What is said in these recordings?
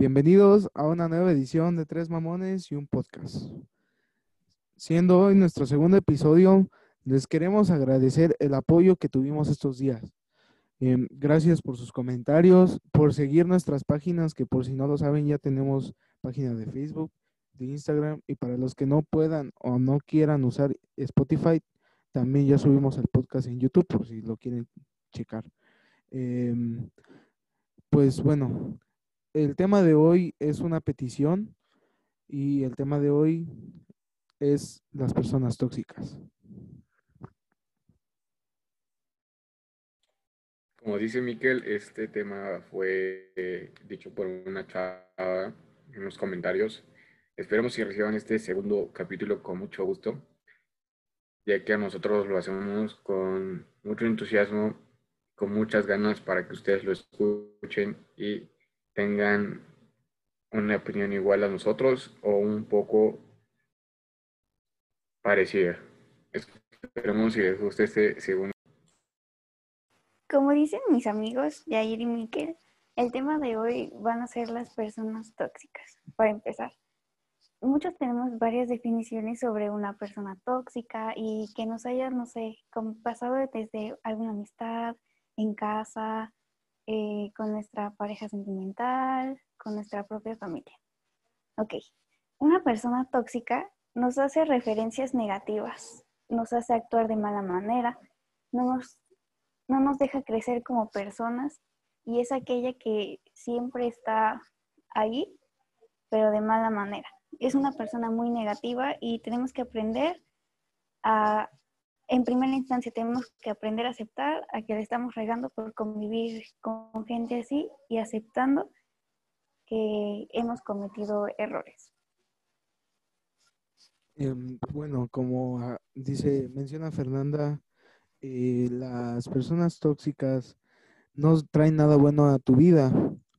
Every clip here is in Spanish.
bienvenidos a una nueva edición de Tres Mamones y un podcast. Siendo hoy nuestro segundo episodio, les queremos agradecer el apoyo que tuvimos estos días. Em, gracias por sus comentarios, por seguir nuestras páginas, que por si no lo saben ya tenemos página de Facebook, de Instagram y para los que no puedan o no quieran usar Spotify, también ya subimos el podcast en YouTube por si lo quieren checar. Em, pues bueno, el tema de hoy es una petición y el tema de hoy es las personas tóxicas. Como dice Miquel, este tema fue eh, dicho por una chava en los comentarios. Esperemos que reciban este segundo capítulo con mucho gusto, ya que a nosotros lo hacemos con mucho entusiasmo, con muchas ganas para que ustedes lo escuchen y tengan una opinión igual a nosotros o un poco parecida. Esperemos si les guste este segundo. Como dicen mis amigos Yair y Miquel, el tema de hoy van a ser las personas tóxicas, para empezar. Muchos tenemos varias definiciones sobre una persona tóxica y que nos haya, no sé, pasado desde alguna amistad, en casa, eh, con nuestra pareja sentimental, con nuestra propia familia. Ok, una persona tóxica nos hace referencias negativas, nos hace actuar de mala manera, no nos, no nos deja crecer como personas y es aquella que siempre está ahí, pero de mala manera. Es una persona muy negativa y tenemos que aprender a en primera instancia tenemos que aprender a aceptar a que le estamos regando por convivir con gente así y aceptando que hemos cometido errores. Em, bueno, como ah, dice, menciona Fernanda, eh, las personas tóxicas no traen nada bueno a tu vida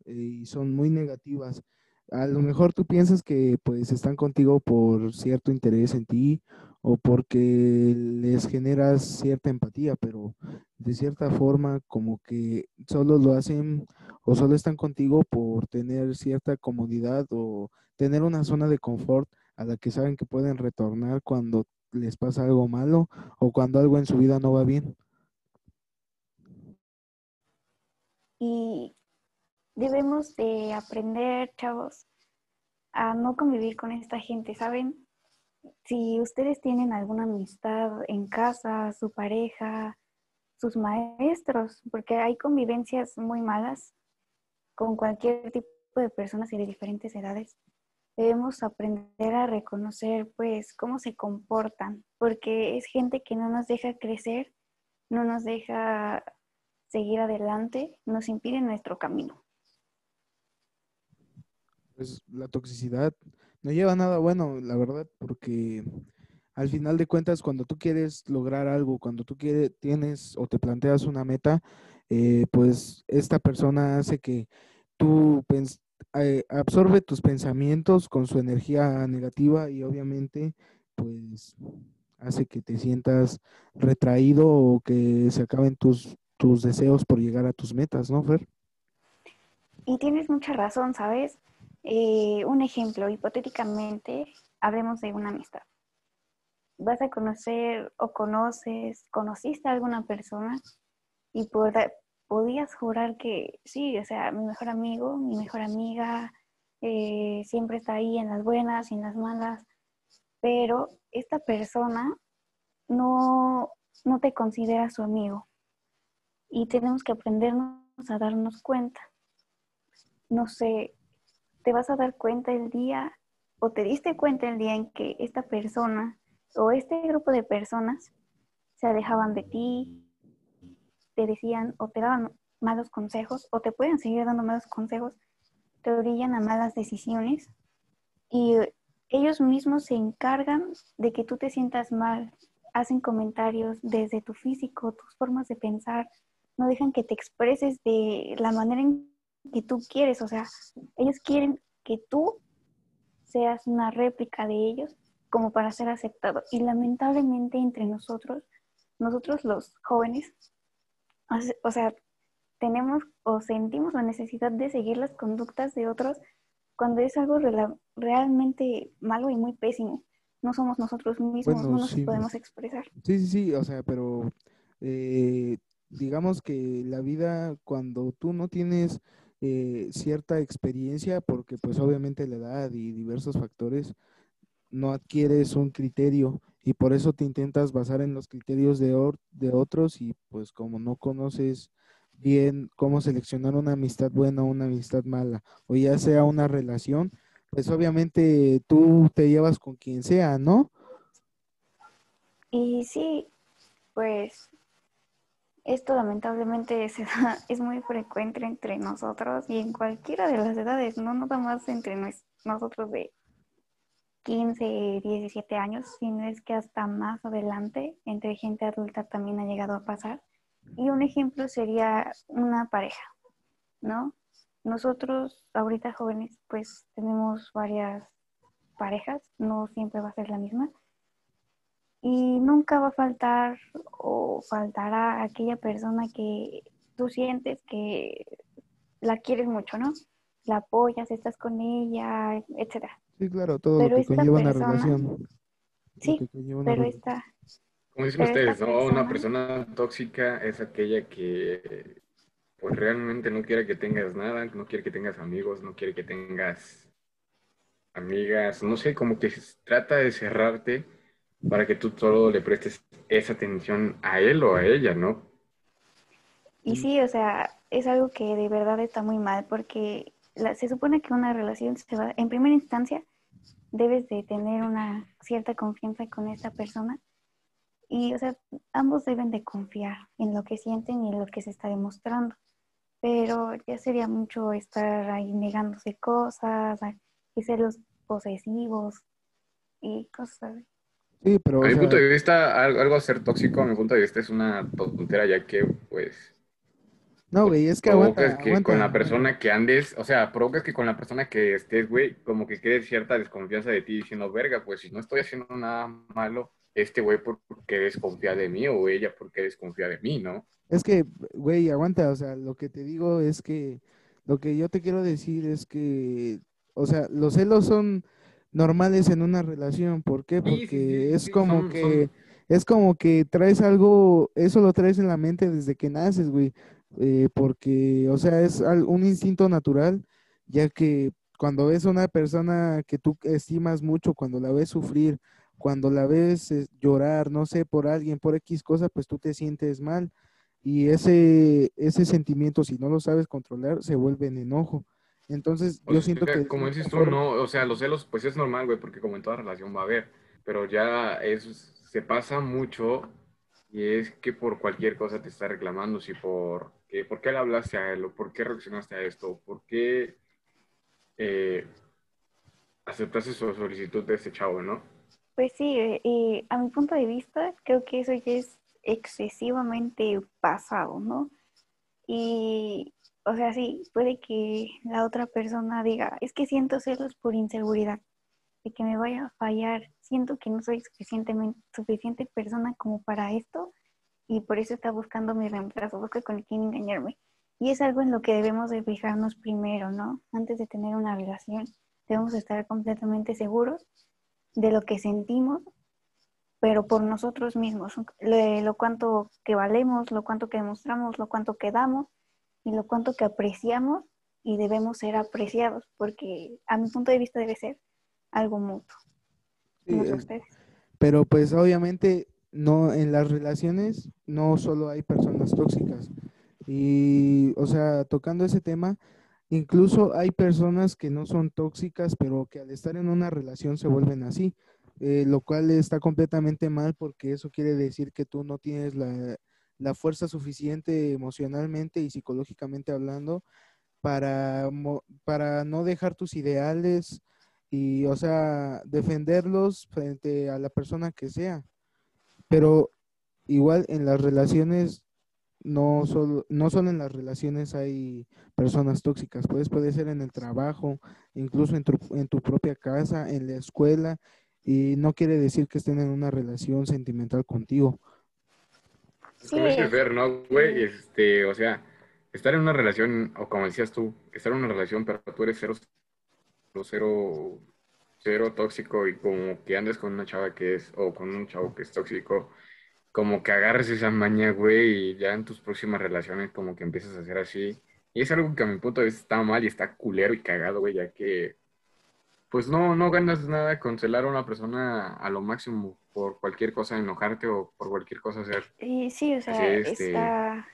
eh, y son muy negativas. A lo mejor tú piensas que pues están contigo por cierto interés en ti o porque les generas cierta empatía, pero de cierta forma como que solo lo hacen o solo están contigo por tener cierta comodidad o tener una zona de confort a la que saben que pueden retornar cuando les pasa algo malo o cuando algo en su vida no va bien. Y debemos de aprender, chavos, a no convivir con esta gente, ¿saben? Si ustedes tienen alguna amistad en casa, su pareja, sus maestros, porque hay convivencias muy malas con cualquier tipo de personas y de diferentes edades. Debemos aprender a reconocer pues cómo se comportan, porque es gente que no nos deja crecer, no nos deja seguir adelante, nos impide nuestro camino. Pues la toxicidad no lleva nada bueno, la verdad, porque al final de cuentas, cuando tú quieres lograr algo, cuando tú quieres, tienes o te planteas una meta, eh, pues esta persona hace que tú eh, absorbe tus pensamientos con su energía negativa y obviamente, pues hace que te sientas retraído o que se acaben tus, tus deseos por llegar a tus metas, ¿no, Fer? Y tienes mucha razón, ¿sabes? Eh, un ejemplo, hipotéticamente, hablemos de una amistad. Vas a conocer o conoces, conociste a alguna persona y podías jurar que sí, o sea, mi mejor amigo, mi mejor amiga, eh, siempre está ahí en las buenas y en las malas, pero esta persona no, no te considera su amigo y tenemos que aprendernos a darnos cuenta. No sé, te vas a dar cuenta el día o te diste cuenta el día en que esta persona o este grupo de personas se alejaban de ti, te decían o te daban malos consejos o te pueden seguir dando malos consejos, te orillan a malas decisiones y ellos mismos se encargan de que tú te sientas mal, hacen comentarios desde tu físico, tus formas de pensar, no dejan que te expreses de la manera en que tú quieres, o sea, ellos quieren que tú seas una réplica de ellos como para ser aceptado. Y lamentablemente entre nosotros, nosotros los jóvenes, o sea, tenemos o sentimos la necesidad de seguir las conductas de otros cuando es algo realmente malo y muy pésimo. No somos nosotros mismos, no nos podemos expresar. Sí, sí, sí, o sea, pero eh, digamos que la vida, cuando tú no tienes eh, cierta experiencia, porque pues obviamente la edad y diversos factores, no adquieres un criterio y por eso te intentas basar en los criterios de, de otros y pues como no conoces bien cómo seleccionar una amistad buena o una amistad mala, o ya sea una relación, pues obviamente tú te llevas con quien sea, ¿no? Y sí, pues esto lamentablemente es, es muy frecuente entre nosotros y en cualquiera de las edades, no nada más entre nosotros de 15, 17 años, sino es que hasta más adelante entre gente adulta también ha llegado a pasar. Y un ejemplo sería una pareja, ¿no? Nosotros ahorita jóvenes pues tenemos varias parejas, no siempre va a ser la misma. Y nunca va a faltar o faltará aquella persona que tú sientes que la quieres mucho, ¿no? La apoyas, estás con ella, etcétera. Sí, claro, todo lo que conlleva una relación. Sí, pero esta como dicen ustedes, ¿no? Una persona tóxica es aquella que pues realmente no quiere que tengas nada, no quiere que tengas amigos, no quiere que tengas amigas, no sé, como que trata de cerrarte para que tú solo le prestes esa atención a él o a ella, ¿no? Y sí, o sea, es algo que de verdad está muy mal porque se supone que una relación se va, en primera instancia, debes de tener una cierta confianza con esta persona y, o sea, ambos deben de confiar en lo que sienten y en lo que se está demostrando. Pero ya sería mucho estar ahí negándose cosas y ser los posesivos y cosas Sí, pero... A mi punto de vista, algo, a ser tóxico, a mi punto de vista, es una tontera, ya que, pues... No, güey, es que aguanta, que con la persona que andes, o sea, provocas que con la persona que estés, güey, como que quede cierta desconfianza de ti diciendo, verga, pues si no estoy haciendo nada malo, este güey porque desconfía de mí o ella porque desconfía de mí, ¿no? Es que, güey, aguanta, o sea, lo que te digo es que, lo que yo te quiero decir es que, o sea, los celos son normales en una relación, ¿por qué? Porque es como que, es como que traes algo, eso lo traes en la mente desde que naces, güey, eh, porque, o sea, es un instinto natural, ya que cuando ves a una persona que tú estimas mucho, cuando la ves sufrir, cuando la ves eh, llorar, no sé, por alguien, por X cosa, pues tú te sientes mal. Y ese, ese sentimiento, si no lo sabes controlar, se vuelve en enojo. Entonces, yo siento que... Como dices tú, no, o sea, los celos, pues es normal, güey, porque como en toda relación va a haber, pero ya es, se pasa mucho y es que por cualquier cosa te está reclamando, si por, ¿por qué le hablaste a él o por qué reaccionaste a esto, por qué eh, aceptaste su solicitud de este chavo, ¿no? Pues sí, eh, y a mi punto de vista, creo que eso ya es excesivamente pasado, ¿no? Y, o sea, sí, puede que la otra persona diga, es que siento celos por inseguridad, de que me vaya a fallar, siento que no soy suficientemente, suficiente persona como para esto, y por eso está buscando mi reemplazo, busca con quién engañarme. Y es algo en lo que debemos de fijarnos primero, ¿no? Antes de tener una relación, debemos estar completamente seguros de lo que sentimos, pero por nosotros mismos, lo, cuanto que valemos, lo cuanto que demostramos, lo cuanto que damos y lo cuanto que apreciamos y debemos ser apreciados, porque a mi punto de vista debe ser algo mutuo. Pero pues obviamente no en las relaciones no solo hay personas tóxicas. Y o sea, tocando ese tema, Incluso hay personas que no son tóxicas, pero que al estar en una relación se vuelven así, eh, lo cual está completamente mal porque eso quiere decir que tú no tienes la, fuerza suficiente emocionalmente y psicológicamente hablando para, para no dejar tus ideales y, o sea, defenderlos frente a la persona que sea. Pero igual en las relaciones no solo, no solo en las relaciones hay personas tóxicas, pues puede ser en el trabajo, incluso en tu, en tu propia casa, en la escuela, y no quiere decir que estén en una relación sentimental contigo. Como ver, ¿no, güey? Este, o sea, estar en una relación, o como decías tú, estar en una relación, pero tú eres cero, cero, cero tóxico y como que andes con una chava que es, o con un chavo que es tóxico, como que agarres esa maña, güey, y ya en tus próximas relaciones como que empiezas a hacer así. Y es algo que a mi punto de vista está mal y está culero y cagado, güey, ya que pues no, no ganas nada con celar a una persona a lo máximo por cualquier cosa, enojarte o por cualquier cosa hacer. Sí, o sea, este, está,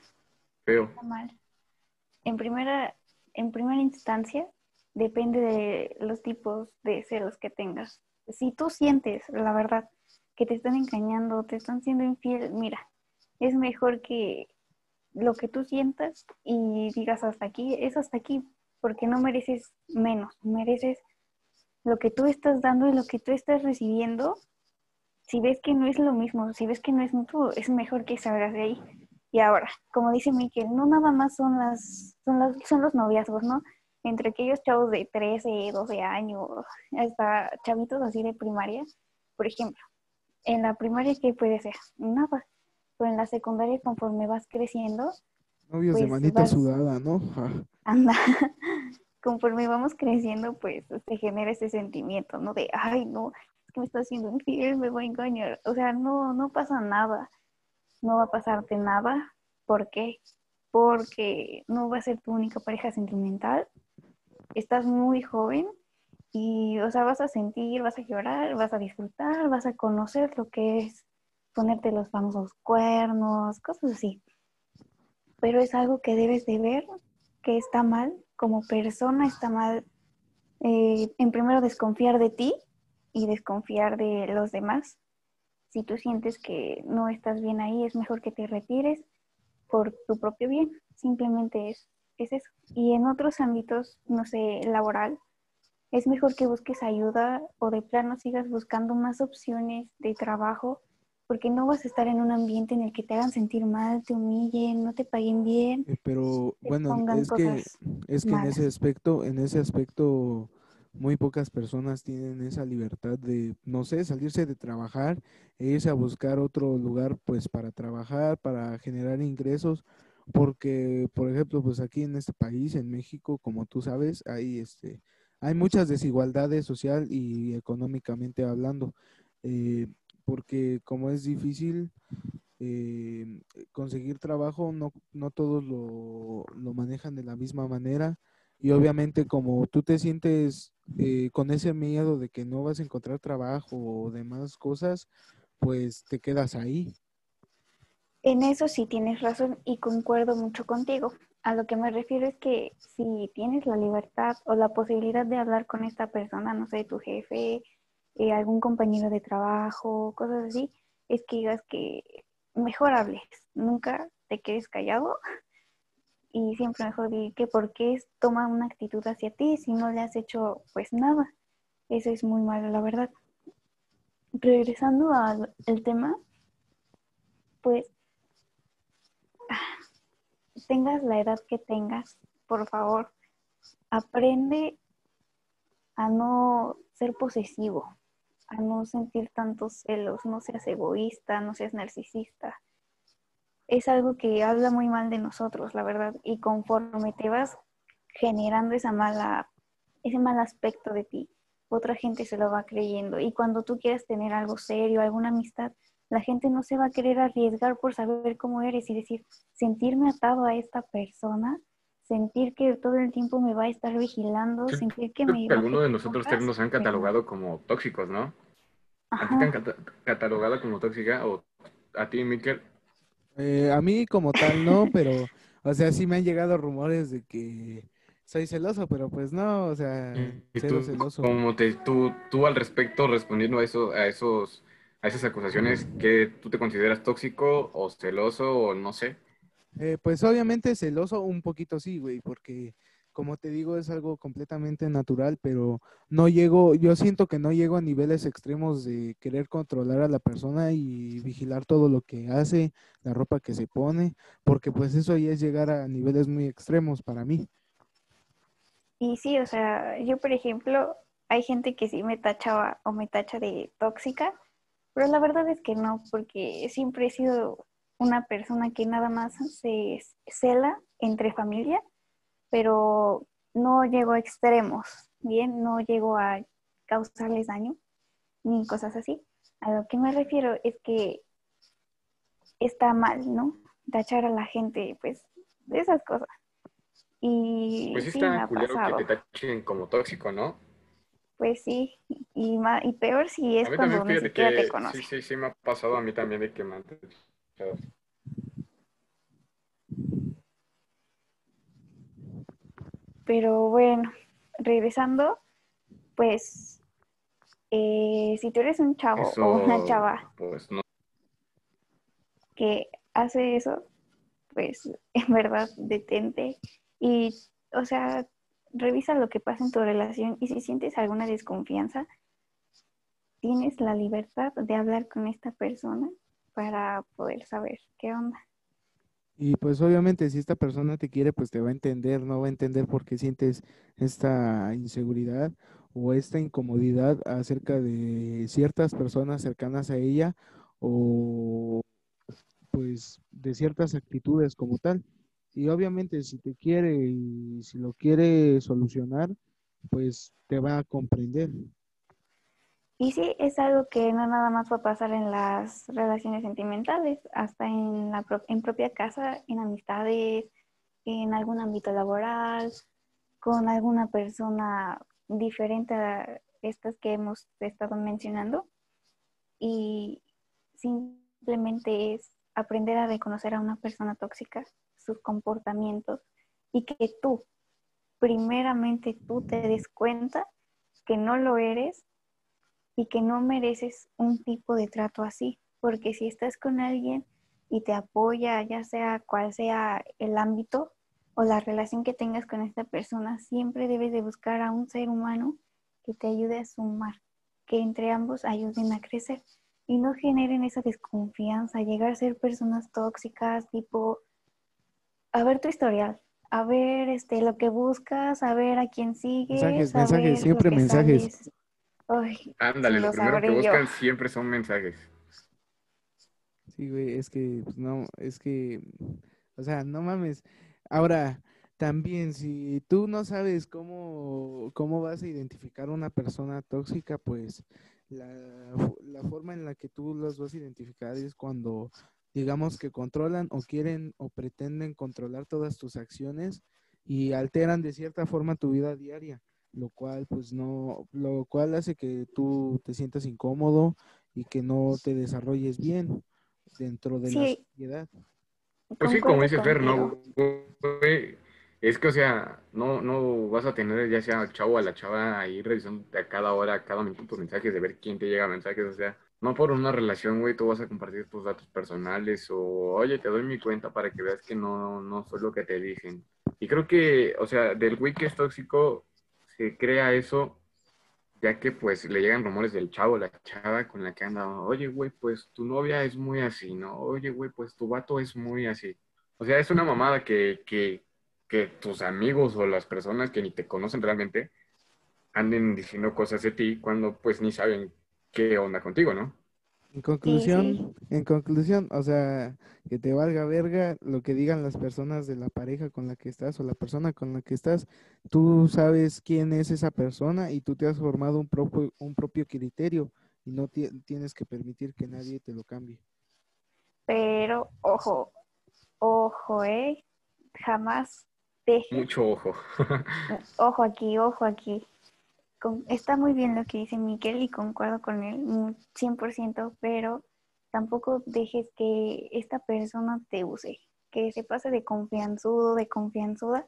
Feo. está mal. En primera, en primera instancia, depende de los tipos de celos que tengas. Si tú sientes, la verdad, que te están engañando, te están siendo infiel, mira, es mejor que lo que tú sientas y digas hasta aquí, es hasta aquí, porque no mereces menos, mereces lo que tú estás dando y lo que tú estás recibiendo, si ves que no es lo mismo, si ves que no es mutuo, es mejor que salgas de ahí. Y ahora, como dice Miquel, no nada más son las, son las, son los noviazgos, ¿no? Entre aquellos chavos de 13, 12 años, hasta chavitos así de primaria, por ejemplo. En la primaria, ¿qué puede ser? Nada. Pero en la secundaria, conforme vas creciendo, Novios de Pues, manita vas- sudada, ¿no? Anda, conforme vamos creciendo, pues se genera ese sentimiento, ¿no? De, ay, no, es que me está haciendo infiel, me voy a engañar. O sea, no, no pasa nada, no va a pasarte nada. ¿Por qué? Porque no va a ser tu única pareja sentimental. Estás muy joven y, o sea, vas a sentir, vas a llorar, vas a disfrutar, vas a conocer lo que es ponerte los famosos cuernos, cosas así. Pero es algo que debes de ver que está mal, como persona está mal, eh, en primero desconfiar de ti y desconfiar de los demás. Si tú sientes que no estás bien ahí, es mejor que te retires por tu propio bien. Simplemente es, es eso. Y en otros ámbitos, no sé, laboral, es mejor que busques ayuda o de plano sigas buscando más opciones de trabajo porque no vas a estar en un ambiente en el que te hagan sentir mal, te humillen, no te paguen bien. eh, pero te bueno, es que, es que en ese aspecto, en ese aspecto, muy pocas personas tienen esa libertad de, no sé, salirse de trabajar e irse a buscar otro lugar, pues, para trabajar, para generar ingresos, porque, por ejemplo, pues aquí en este país, en México, como tú sabes, hay este, hay muchas desigualdades social y económicamente hablando, eh, porque como es difícil eh, conseguir trabajo, no, no todos lo, lo manejan de la misma manera. Y obviamente como tú te sientes eh, con ese miedo de que no vas a encontrar trabajo o demás cosas, pues te quedas ahí. En eso sí tienes razón y concuerdo mucho contigo. A lo que me refiero es que si tienes la libertad o la posibilidad de hablar con esta persona, no sé, tu jefe, eh, algún compañero de trabajo, cosas así, es que digas que mejor hables, nunca te quedes callado y siempre mejor di que por qué toma una actitud hacia ti si no le has hecho pues nada. Eso es muy malo, la verdad. Regresando al tema, pues tengas la edad que tengas, por favor, aprende a no ser posesivo, a no sentir tantos celos, no seas egoísta, no seas narcisista. Es algo que habla muy mal de nosotros, la verdad, y conforme te vas generando esa mala, ese mal aspecto de ti, otra gente se lo va creyendo. Y cuando tú quieres tener algo serio, alguna amistad, la gente no se va a querer arriesgar por saber cómo eres y decir, sentirme atado a esta persona, sentir que todo el tiempo me va a estar vigilando, Creo- sentir que Creo me que a algunos de nosotros tres nos han pero- catalogado como tóxicos, ¿no? ¿A ti te han cata- catalogado como tóxica o a ti, Miquel? Eh, a mí como tal no, pero, o sea, sí me han llegado rumores de que soy celoso, pero pues no, o sea, ¿Y cero tú, celoso. cómo te, tú, tú al respecto, respondiendo a, eso, a, esos, a esas acusaciones, que tú te consideras tóxico o celoso o no sé? Eh, pues obviamente celoso un poquito sí, güey, porque como te digo es algo completamente natural, pero no llego, yo siento que no llego a niveles extremos de querer controlar a la persona y vigilar todo lo que hace, la ropa que se pone, porque pues eso ya es llegar a niveles muy extremos para mí. Y sí, o sea, yo por ejemplo, hay gente que sí me tachaba o me tacha de tóxica, pero la verdad es que no, porque siempre he sido una persona que nada más se cela entre familia, pero no llego a extremos, ¿bien? No llego a causarles daño ni cosas así. A lo que me refiero es que está mal, ¿no? Tachar a la gente, pues, de esas cosas. Y Pues sí está culero pasado. que te tachen como tóxico, ¿no? Pues sí, y, y peor si es cuando ni siquiera te que conoce. sí, sí, sí me ha pasado a mí también de que me han Pero bueno, regresando, pues eh, si tú eres un chavo o una chava pues no. que hace eso, pues en verdad detente y, o sea, revisa lo que pasa en tu relación y si sientes alguna desconfianza, tienes la libertad de hablar con esta persona para poder saber qué onda. Y pues obviamente si esta persona te quiere, pues te va a entender, no va a entender por qué sientes esta inseguridad o esta incomodidad acerca de ciertas personas cercanas a ella o pues de ciertas actitudes como tal. Y obviamente si te quiere y si lo quiere solucionar, pues te va a comprender. Y sí, es algo que no nada más va a pasar en las relaciones sentimentales, hasta en la en propia casa, en amistades, en algún ámbito laboral, con alguna persona diferente a estas que hemos estado mencionando. Y simplemente es aprender a reconocer a una persona tóxica, sus comportamientos, y que tú, primeramente tú te des cuenta que no lo eres y que no mereces un tipo de trato así, porque si estás con alguien y te apoya, ya sea cual sea el ámbito o la relación que tengas con esta persona, siempre debes de buscar a un ser humano que te ayude a sumar, que entre ambos ayuden a crecer y no generen esa desconfianza, llegar a ser personas tóxicas, tipo, a ver tu historial, a ver este, lo que buscas, a ver a quién sigues, Mensajes, mensajes, siempre mensajes. Ay, Ándale, lo primero que yo. buscan siempre son mensajes. Sí, güey, es que, pues, no, es que, o sea, no mames. Ahora, también, si tú no sabes cómo, cómo vas a identificar una persona tóxica, pues la, la forma en la que tú los vas a identificar es cuando, digamos, que controlan o quieren o pretenden controlar todas tus acciones y alteran de cierta forma tu vida diaria, lo cual, pues, no, lo cual hace que tú te sientas incómodo y que no te desarrolles bien dentro de la sociedad. Pues sí, como dice Fer. ¿no? Güey, es que, o sea, no, no vas a tener ya sea al chavo o a la chava ahí revisando a cada hora, a cada minuto tus mensajes, de ver quién te llega mensajes, o sea, no por una relación, güey, tú vas a compartir tus datos personales o, oye, te doy mi cuenta para que veas que no, no soy lo que te dicen. Y creo que, o sea, del güey que es tóxico, se crea eso ya que pues le llegan rumores del chavo, la chava con la que anda, oye, güey, pues tu novia es muy así, ¿no? Oye, güey, pues tu vato es muy así. O sea, es una mamada que, que, que tus amigos o las personas que ni te conocen realmente anden diciendo cosas de ti cuando pues ni saben qué onda contigo, ¿no? En conclusión, en conclusión, o sea, que te valga verga lo que digan las personas de la pareja con la que estás o la persona con la que estás. Tú sabes quién es esa persona y tú te has formado un propio, un propio criterio y no ti- tienes que permitir que nadie te lo cambie. Pero, ojo, ojo, ¿eh? Jamás dejes, Mucho ojo. ojo aquí, ojo aquí. Con- está muy bien lo que dice Miquel y concuerdo con él mu- 100%, pero tampoco dejes que esta persona te use, que se pase de confianzudo, de confianzuda,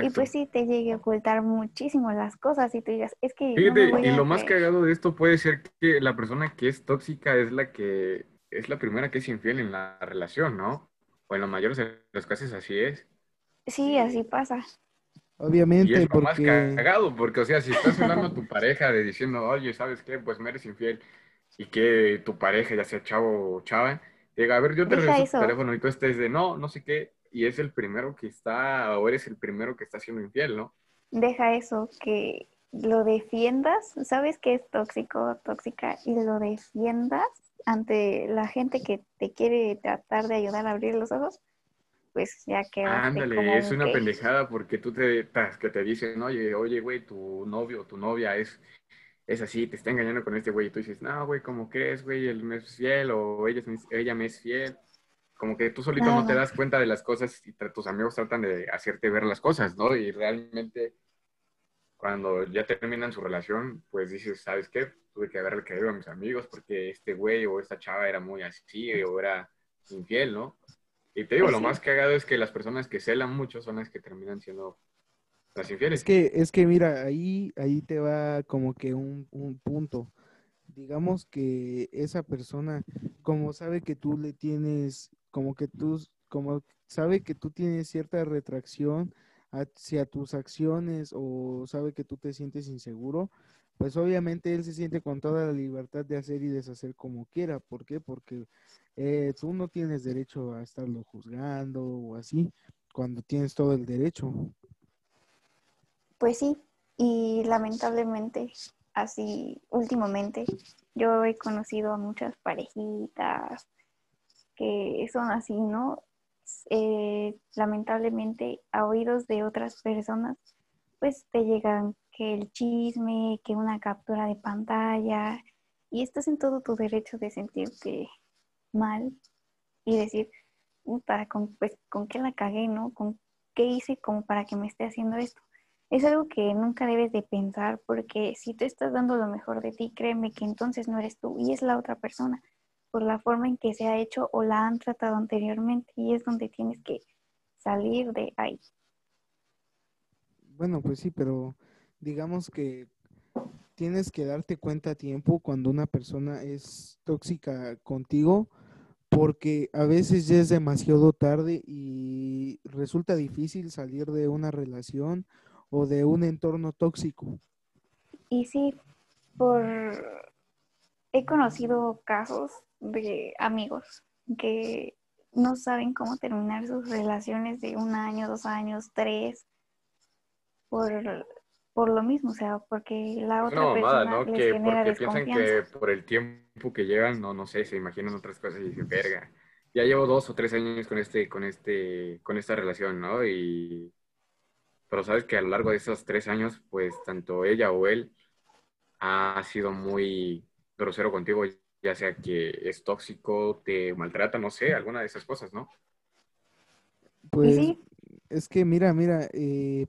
y pues sí te llegue a ocultar muchísimo las cosas y tú digas, es que Fíjate, y lo más cagado de esto puede ser que la persona que es tóxica es la que es la primera que es infiel en la relación, ¿no? O en la mayoría de los casos así es. Sí, así pasa. Y Obviamente, es lo más cagado, porque, o sea, si estás hablando a tu pareja de diciendo, oye, ¿sabes qué? Pues me eres infiel, y que tu pareja, ya sea chavo o chava, diga, a ver, yo te regreso tu teléfono y tú estés de no, no sé qué, y es el primero que está, o eres el primero que está siendo infiel, ¿no? deja eso, que lo defiendas, sabes que es tóxico o tóxica y lo defiendas ante la gente que te quiere tratar de ayudar a abrir los ojos, pues ya que Ándale, es una pendejada porque tú te, que te dicen, oye, oye, güey, tu novio o tu novia es, es así, te está engañando con este güey, y tú dices, no, güey, ¿cómo crees, güey? Él me es fiel o ella, ella me es fiel. Como que tú solito no te das cuenta de las cosas y tus amigos tratan de hacerte ver las cosas, ¿no? Y realmente cuando ya terminan su relación, pues dices, ¿sabes qué? Tuve que haberle caído a mis amigos porque este güey o esta chava era muy así o era infiel, ¿no? Y te digo, lo más cagado es que las personas que celan mucho son las que terminan siendo las infieles. Es que, es que mira, ahí, ahí te va como que un, un punto. Digamos que esa persona, como sabe que tú le tienes, como que tú, como sabe que tú tienes cierta retracción hacia tus acciones o sabe que tú te sientes inseguro, pues obviamente él se siente con toda la libertad de hacer y deshacer como quiera. ¿Por qué? Porque eh, tú no tienes derecho a estarlo juzgando o así, cuando tienes todo el derecho. Pues sí, y lamentablemente, así últimamente, yo he conocido a muchas parejitas que son así, ¿no? Eh, lamentablemente, a oídos de otras personas, pues te llegan que el chisme, que una captura de pantalla, y estás en todo tu derecho de sentirte mal y decir, para con, pues, ¿con qué la cagué, no? ¿Con qué hice como para que me esté haciendo esto? Es algo que nunca debes de pensar porque si tú estás dando lo mejor de ti, créeme que entonces no eres tú y es la otra persona por la forma en que se ha hecho o la han tratado anteriormente y es donde tienes que salir de ahí. Bueno, pues sí, pero digamos que tienes que darte cuenta a tiempo cuando una persona es tóxica contigo porque a veces ya es demasiado tarde y resulta difícil salir de una relación o de un entorno tóxico. Y sí, por he conocido casos de amigos que no saben cómo terminar sus relaciones de un año, dos años, tres, por, por lo mismo, o sea, porque la otra persona ¿no? les que genera porque piensan que por el tiempo que llevan, no, no sé, se imaginan otras cosas y dicen, verga, ya llevo dos o tres años con este, con este, con esta relación, ¿no? Y pero sabes que a lo largo de esos tres años, pues tanto ella o él ha sido muy grosero contigo, ya sea que es tóxico, te maltrata, no sé, alguna de esas cosas, ¿no? Pues es que mira, mira, eh,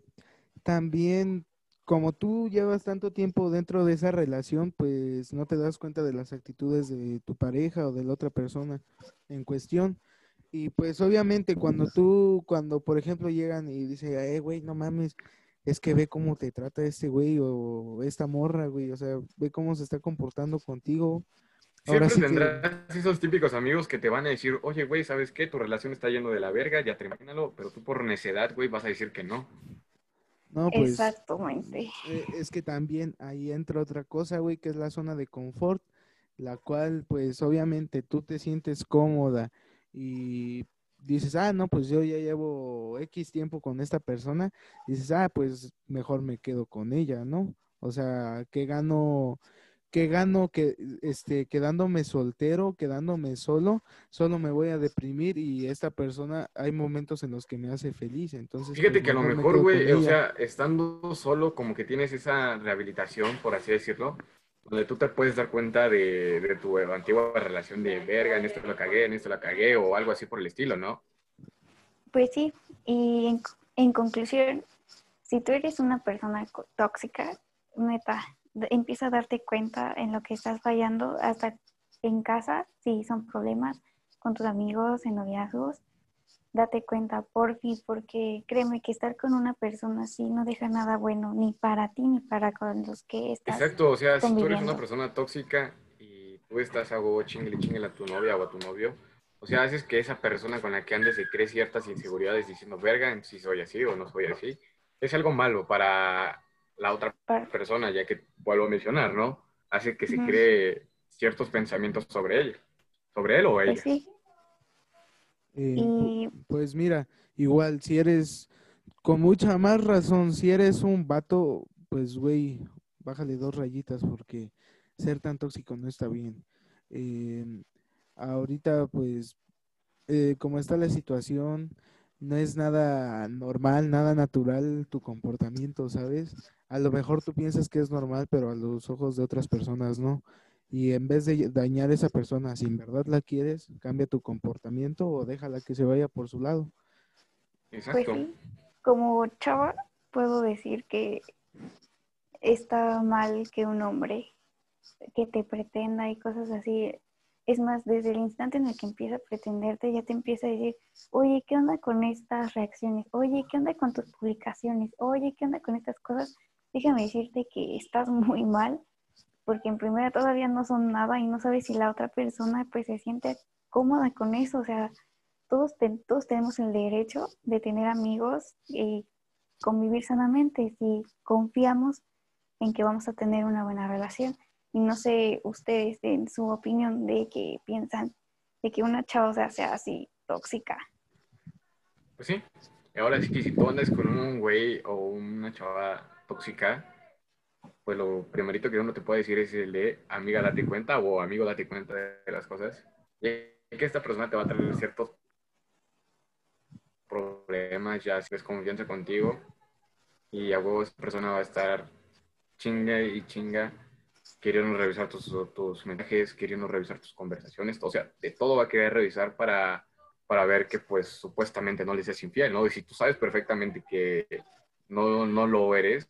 también como tú llevas tanto tiempo dentro de esa relación, pues no te das cuenta de las actitudes de tu pareja o de la otra persona en cuestión. Y pues obviamente cuando tú, cuando por ejemplo llegan y dicen, eh, güey, no mames, es que ve cómo te trata este güey o esta morra, güey, o sea, ve cómo se está comportando contigo. Siempre tendrás esos típicos amigos que te van a decir, oye, güey, ¿sabes qué? Tu relación está yendo de la verga, ya termínalo, pero tú por necedad, güey, vas a decir que no. No, pues. Exactamente. Eh, es que también ahí entra otra cosa, güey, que es la zona de confort, la cual, pues, obviamente tú te sientes cómoda y dices, ah, no, pues yo ya llevo X tiempo con esta persona, dices, ah, pues mejor me quedo con ella, ¿no? O sea, que gano, que gano que este quedándome soltero, quedándome solo, solo me voy a deprimir y esta persona hay momentos en los que me hace feliz, entonces Fíjate pues, que a lo mejor, güey, o sea, estando solo como que tienes esa rehabilitación, por así decirlo, donde tú te puedes dar cuenta de, tu antigua relación de verga, en esto la cagué, en esto la cagué, o algo así por el estilo, ¿no? Pues sí, y en, conclusión, si tú eres una persona tóxica, neta, empieza a darte cuenta en lo que estás fallando, hasta en casa, si son problemas con tus amigos, en noviazgos, date cuenta, por fin, porque créeme que estar con una persona así no deja nada bueno, ni para ti ni para con los que estás. Exacto, o sea, si tú eres una persona tóxica y tú estás a huevo chingle chingle a tu novia o a tu novio, o sea, haces que esa persona con la que andes se cree ciertas inseguridades diciendo, verga, si soy así o no soy así. Es algo malo para la otra persona, ya que vuelvo a mencionar, ¿no? Hace que se cree ciertos pensamientos sobre ella, sobre él o pues ella. sí. Eh, pues mira, igual si eres, con mucha más razón, si eres un vato, pues güey, bájale dos rayitas porque ser tan tóxico no está bien. Eh, ahorita pues, eh, como está la situación, no es nada normal, nada natural tu comportamiento, ¿sabes? A lo mejor tú piensas que es normal, pero a los ojos de otras personas no. Y en vez de dañar a esa persona, si en verdad la quieres, cambia tu comportamiento o déjala que se vaya por su lado. Pues Exacto. sí, como chava puedo decir que está mal que un hombre que te pretenda y cosas así. Es más, desde el instante en el que empieza a pretenderte, ya te empieza a decir, oye, ¿qué onda con estas reacciones? Oye, ¿qué onda con tus publicaciones? Oye, ¿qué onda con estas cosas? Déjame decirte que estás muy mal, porque en primera todavía no son nada y no sabes si la otra persona pues se siente cómoda con eso. O sea, todos, todos tenemos el derecho de tener amigos y convivir sanamente si confiamos en que vamos a tener una buena relación. Y no sé ustedes en su opinión de que piensan de que una chava sea, así tóxica. Pues sí. Ahora sí que si tú andas con un güey o una chava tóxica, pues lo primerito que uno te puede decir es el de amiga date cuenta o amigo date cuenta de las cosas. Y que esta persona te va a traer ciertos problemas, ya si es confianza contigo y a vos esa persona va a estar chinga y chinga queriendo revisar tus, tus mensajes, queriendo revisar tus conversaciones, o sea, de todo va a querer revisar para, para ver que pues supuestamente no le seas infiel, ¿no? Y si tú sabes perfectamente que no, no lo eres,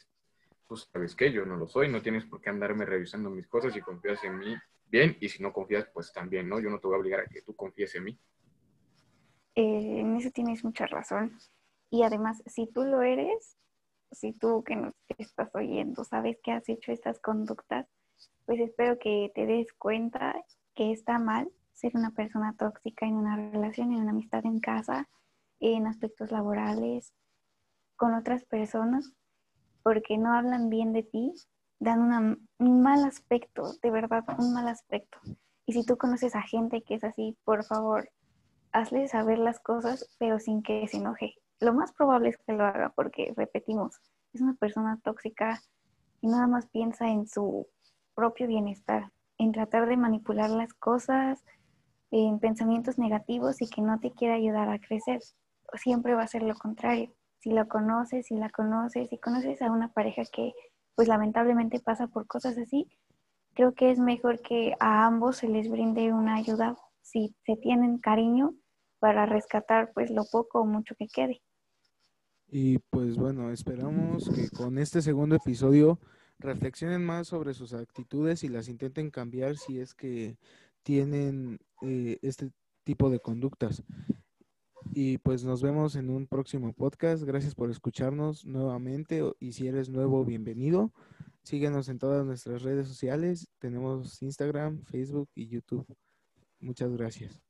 sabes que yo no lo soy, no tienes por qué andarme revisando mis cosas y confías en mí bien, y si no confías, pues también, ¿no? Yo no te voy a obligar a que tú confíes en mí. Eh, en eso tienes mucha razón. Y además, si tú lo eres, si tú que nos estás oyendo sabes que has hecho estas conductas, pues espero que te des cuenta que está mal ser una persona tóxica en una relación, en una amistad en casa, en aspectos laborales, con otras personas, porque no hablan bien de ti, dan un mal aspecto, de verdad, un mal aspecto. Y si tú conoces a gente que es así, por favor, hazle saber las cosas, pero sin que se enoje. Lo más probable es que lo haga porque, repetimos, es una persona tóxica y nada más piensa en su propio bienestar, en tratar de manipular las cosas, en pensamientos negativos y que no te quiere ayudar a crecer. Siempre va a ser lo contrario. Si lo conoces, si la conoces, si conoces a una pareja que pues lamentablemente pasa por cosas así, creo que es mejor que a ambos se les brinde una ayuda si se tienen cariño para rescatar pues lo poco o mucho que quede. Y pues bueno, esperamos que con este segundo episodio reflexionen más sobre sus actitudes y las intenten cambiar si es que tienen eh, este tipo de conductas. Y pues nos vemos en un próximo podcast. Gracias por escucharnos nuevamente y si eres nuevo, bienvenido. Síguenos en todas nuestras redes sociales. Tenemos Instagram, Facebook y YouTube. Muchas gracias.